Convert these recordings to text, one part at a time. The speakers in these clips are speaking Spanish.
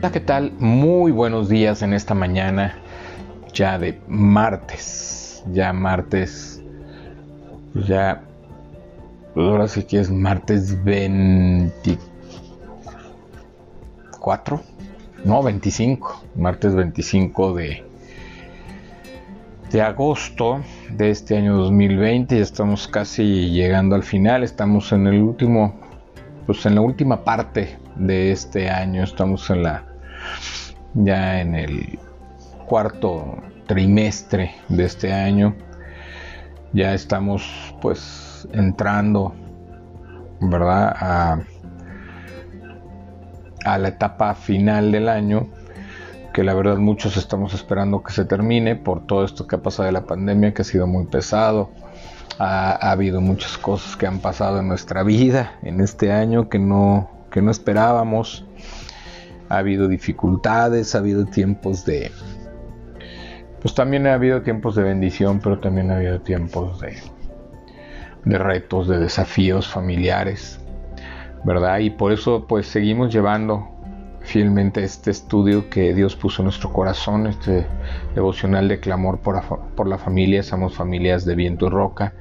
Hola, ¿qué tal? Muy buenos días en esta mañana ya de martes. Ya martes. Pues ya. Pues ahora sí que es martes 24. No, 25. Martes 25 de, de agosto de este año 2020. Ya estamos casi llegando al final. Estamos en el último. Pues en la última parte de este año. Estamos en la ya en el cuarto trimestre de este año. Ya estamos pues entrando, ¿verdad? A, a la etapa final del año, que la verdad muchos estamos esperando que se termine por todo esto que ha pasado de la pandemia, que ha sido muy pesado. Ha, ha habido muchas cosas que han pasado en nuestra vida en este año que no, que no esperábamos ha habido dificultades, ha habido tiempos de... Pues también ha habido tiempos de bendición, pero también ha habido tiempos de, de retos, de desafíos familiares, ¿verdad? Y por eso pues seguimos llevando fielmente este estudio que Dios puso en nuestro corazón, este devocional de clamor por, la familia, somos familias de viento y roca,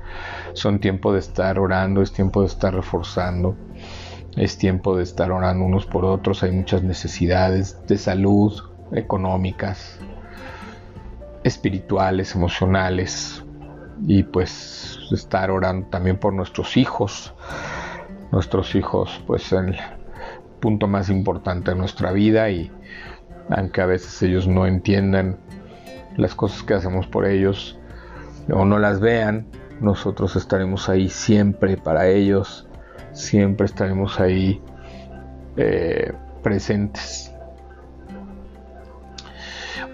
son tiempo de estar orando, es tiempo de estar reforzando, es tiempo de estar orando unos por otros. Hay muchas necesidades de salud, económicas, espirituales, emocionales. Y pues estar orando también por nuestros hijos. Nuestros hijos, pues el punto más importante de nuestra vida. Y aunque a veces ellos no entiendan las cosas que hacemos por ellos o no las vean, nosotros estaremos ahí siempre para ellos siempre estaremos ahí eh, presentes.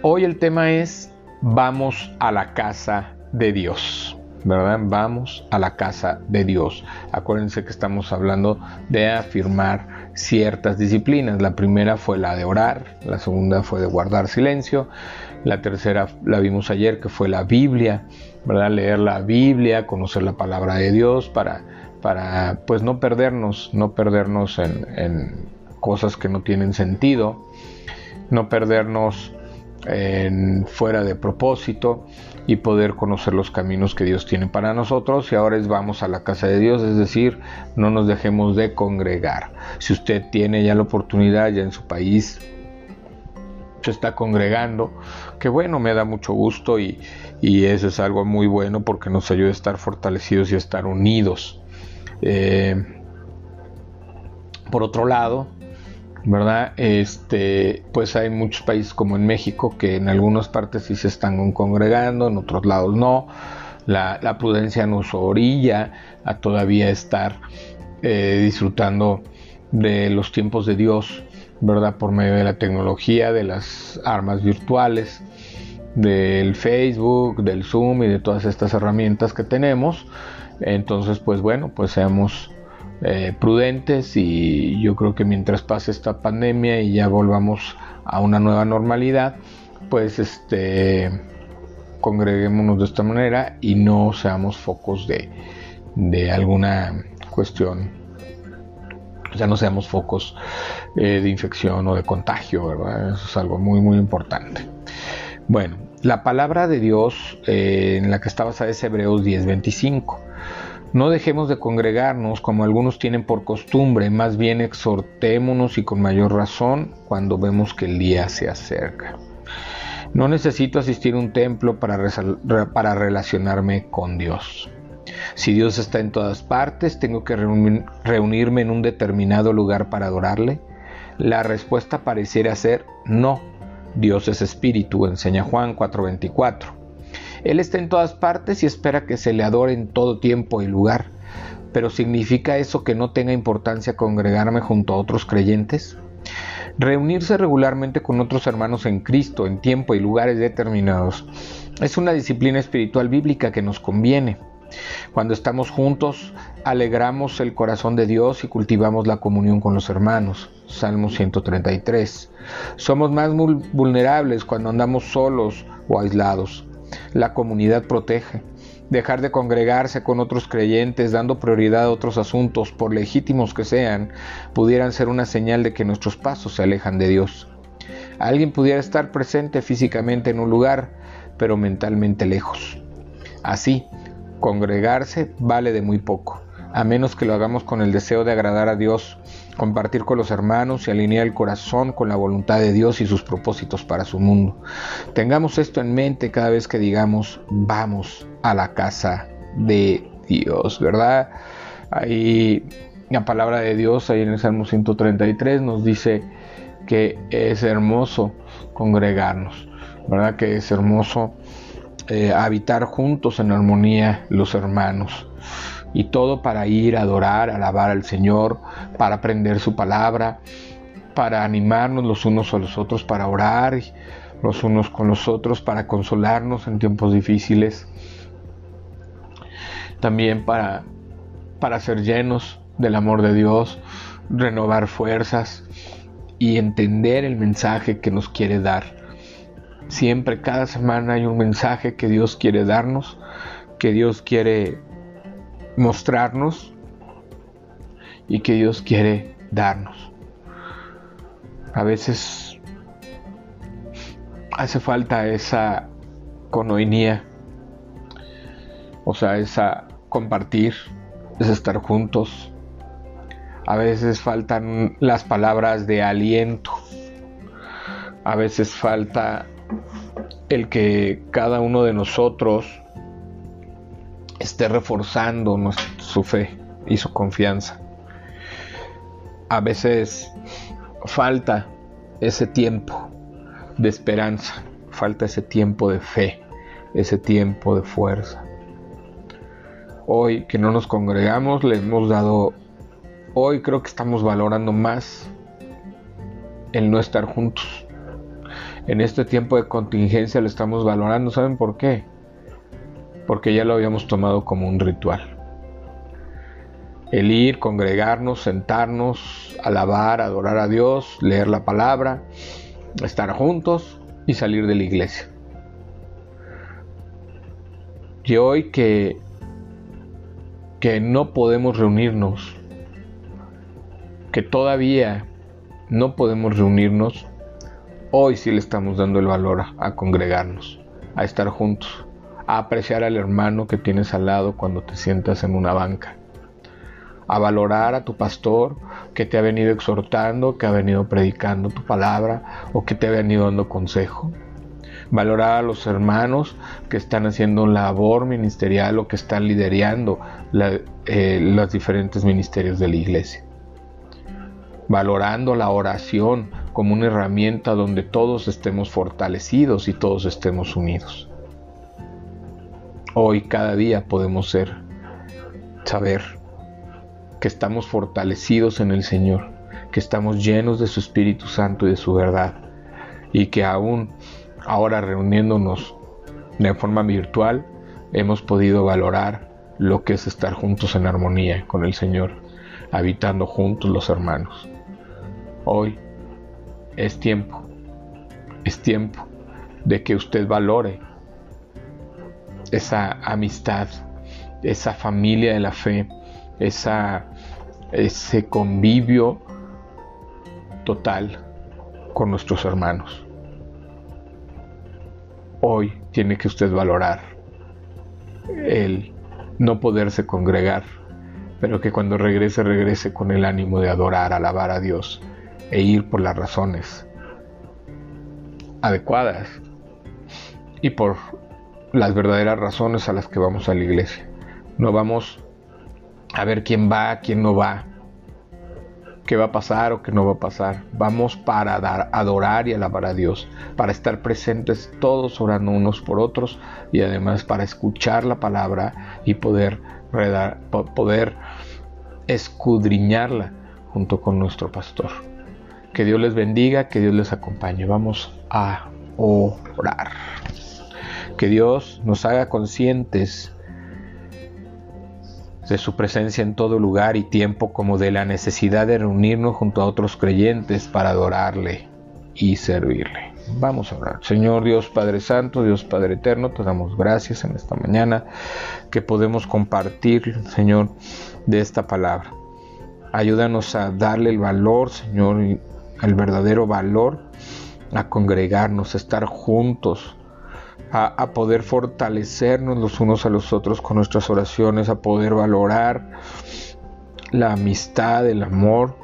Hoy el tema es vamos a la casa de Dios. ¿Verdad? Vamos a la casa de Dios. Acuérdense que estamos hablando de afirmar ciertas disciplinas. La primera fue la de orar, la segunda fue de guardar silencio, la tercera la vimos ayer que fue la Biblia, ¿verdad? Leer la Biblia, conocer la palabra de Dios para para pues no perdernos, no perdernos en, cosas que no tienen sentido, no perdernos en, fuera de propósito y poder conocer los caminos que Dios tiene para nosotros y ahora es vamos a la casa de Dios, es decir, no nos dejemos de congregar. Si usted tiene ya la oportunidad ya en su país se está congregando, que bueno, me da mucho gusto y, y eso es algo muy bueno porque nos ayuda a estar fortalecidos y a estar unidos. Eh, por otro lado, ¿verdad? Este, pues hay muchos países como en México que en algunas partes sí se están congregando, en otros lados no. La, prudencia nos orilla a todavía estar eh, disfrutando de los tiempos de Dios, ¿verdad? Por medio de la tecnología, de las armas virtuales, del Facebook, del Zoom y de todas estas herramientas que tenemos. Entonces, pues bueno, pues seamos eh, prudentes y yo creo que mientras pase esta pandemia y ya volvamos a una nueva normalidad, pues este congreguémonos de esta manera y no seamos focos de, de alguna cuestión, sea, no seamos focos eh, de infección o de contagio, ¿verdad? Eso es algo muy, muy importante. Bueno, la palabra de Dios eh, en la que está basada es Hebreos 10:25. No dejemos de congregarnos como algunos tienen por costumbre, más bien exhortémonos y con mayor razón cuando vemos que el día se acerca. No necesito asistir a un templo para, para relacionarme con Dios. Si Dios está en todas partes, tengo que reunirme en un determinado lugar para adorarle. La respuesta pareciera ser no Dios es espíritu, enseña Juan 4:24. Él está en todas partes y espera que se le adore en todo tiempo y lugar. Pero ¿significa eso que no tenga importancia congregarme junto a otros creyentes? Reunirse regularmente con otros hermanos en Cristo en tiempo y lugares determinados es una disciplina espiritual bíblica que nos conviene. Cuando estamos juntos, alegramos el corazón de Dios y cultivamos la comunión con los hermanos. Salmo 133. Somos más vulnerables cuando andamos solos o aislados. La comunidad protege. Dejar de congregarse con otros creyentes dando prioridad a otros asuntos, por legítimos que sean, pudieran ser una señal de que nuestros pasos se alejan de Dios. Alguien pudiera estar presente físicamente en un lugar, pero mentalmente lejos. Así, congregarse vale de muy poco, a menos que lo hagamos con el deseo de agradar a Dios, compartir con los hermanos y alinear el corazón con la voluntad de Dios y sus propósitos para su mundo. Tengamos esto en mente cada vez que digamos vamos a la casa de Dios, ¿verdad? Ahí la palabra de Dios, ahí en el Salmo 133, nos dice que es hermoso congregarnos, ¿verdad? Que es hermoso eh, habitar juntos en armonía los hermanos. Y todo para ir a adorar, alabar al Señor, para aprender su palabra, para animarnos los unos a los otros, para orar los unos con los otros, para consolarnos en tiempos difíciles. También para, para ser llenos del amor de Dios, renovar fuerzas y entender el mensaje que nos quiere dar. Siempre, cada semana hay un mensaje que Dios quiere darnos, que Dios quiere mostrarnos y que Dios quiere darnos. A veces hace falta esa conoinía, o sea, esa compartir, es estar juntos, a veces faltan las palabras de aliento. A veces falta el que cada uno de nosotros esté reforzando su fe y su confianza. A veces falta ese tiempo de esperanza, falta ese tiempo de fe, ese tiempo de fuerza. Hoy que no nos congregamos le hemos dado hoy creo que estamos valorando más el no estar juntos. En este tiempo de contingencia lo estamos valorando. ¿Saben por qué? Porque ya lo habíamos tomado como un ritual. El ir, congregarnos, sentarnos, alabar, adorar a Dios, leer la palabra, estar juntos y salir de la iglesia. Y hoy que, que no podemos reunirnos que todavía no podemos reunirnos, hoy sí le estamos dando el valor a, congregarnos, a estar juntos, a apreciar al hermano que tienes al lado cuando te sientas en una banca, a valorar a tu pastor que te ha venido exhortando, que ha venido predicando tu palabra o que te ha venido dando consejo. Valorar a los hermanos que están haciendo labor ministerial o que están liderando eh, los diferentes ministerios de la iglesia valorando la oración como una herramienta donde todos estemos fortalecidos y todos estemos unidos. Hoy cada día podemos ser, saber que estamos fortalecidos en el Señor, que estamos llenos de su Espíritu Santo y de su verdad, y que aún ahora reuniéndonos de forma virtual, hemos podido valorar lo que es estar juntos en armonía con el Señor, habitando juntos los hermanos. Hoy es tiempo, es tiempo de que usted valore esa amistad, esa familia de la fe, esa, ese convivio total con nuestros hermanos. Hoy tiene que usted valorar el no poderse congregar, pero que cuando regrese regrese con el ánimo de adorar, alabar a Dios e ir por las razones adecuadas y por las verdaderas razones a las que vamos a la iglesia. No vamos a ver quién va, quién no va, qué va a pasar o qué no va a pasar. Vamos para dar, adorar y alabar a Dios, para estar presentes todos orando unos por otros y además para escuchar la palabra y poder, poder escudriñarla junto con nuestro pastor. Que Dios les bendiga, que Dios les acompañe. Vamos a orar. Que Dios nos haga conscientes de su presencia en todo lugar y tiempo como de la necesidad de reunirnos junto a otros creyentes para adorarle y servirle. Vamos a orar. Señor Dios Padre Santo, Dios Padre Eterno, te damos gracias en esta mañana que podemos compartir, Señor, de esta palabra. Ayúdanos a darle el valor, Señor, el verdadero valor a congregarnos, a estar juntos, a, poder fortalecernos los unos a los otros con nuestras oraciones, a poder valorar la amistad, el amor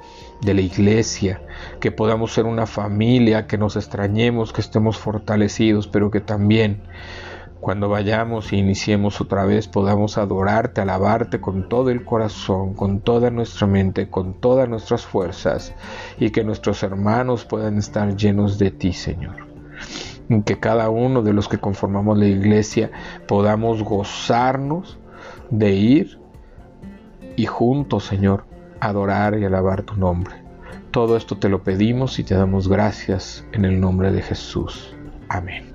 de la iglesia, que podamos ser una familia, que nos extrañemos, que estemos fortalecidos, pero que también cuando vayamos e iniciemos otra vez podamos adorarte, alabarte con todo el corazón, con toda nuestra mente, con todas nuestras fuerzas y que nuestros hermanos puedan estar llenos de ti, Señor. Que cada uno de los que conformamos la iglesia podamos gozarnos de ir y juntos, Señor, adorar y alabar tu nombre. Todo esto te lo pedimos y te damos gracias en el nombre de Jesús. Amén.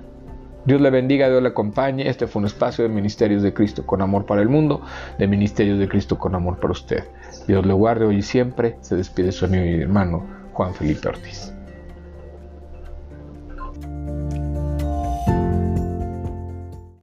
Dios le bendiga, Dios le acompañe. Este fue un espacio de Ministerios de Cristo con amor para el mundo, de Ministerios de Cristo con amor para usted. Dios le guarde hoy y siempre. Se despide su amigo y hermano Juan Felipe Ortiz.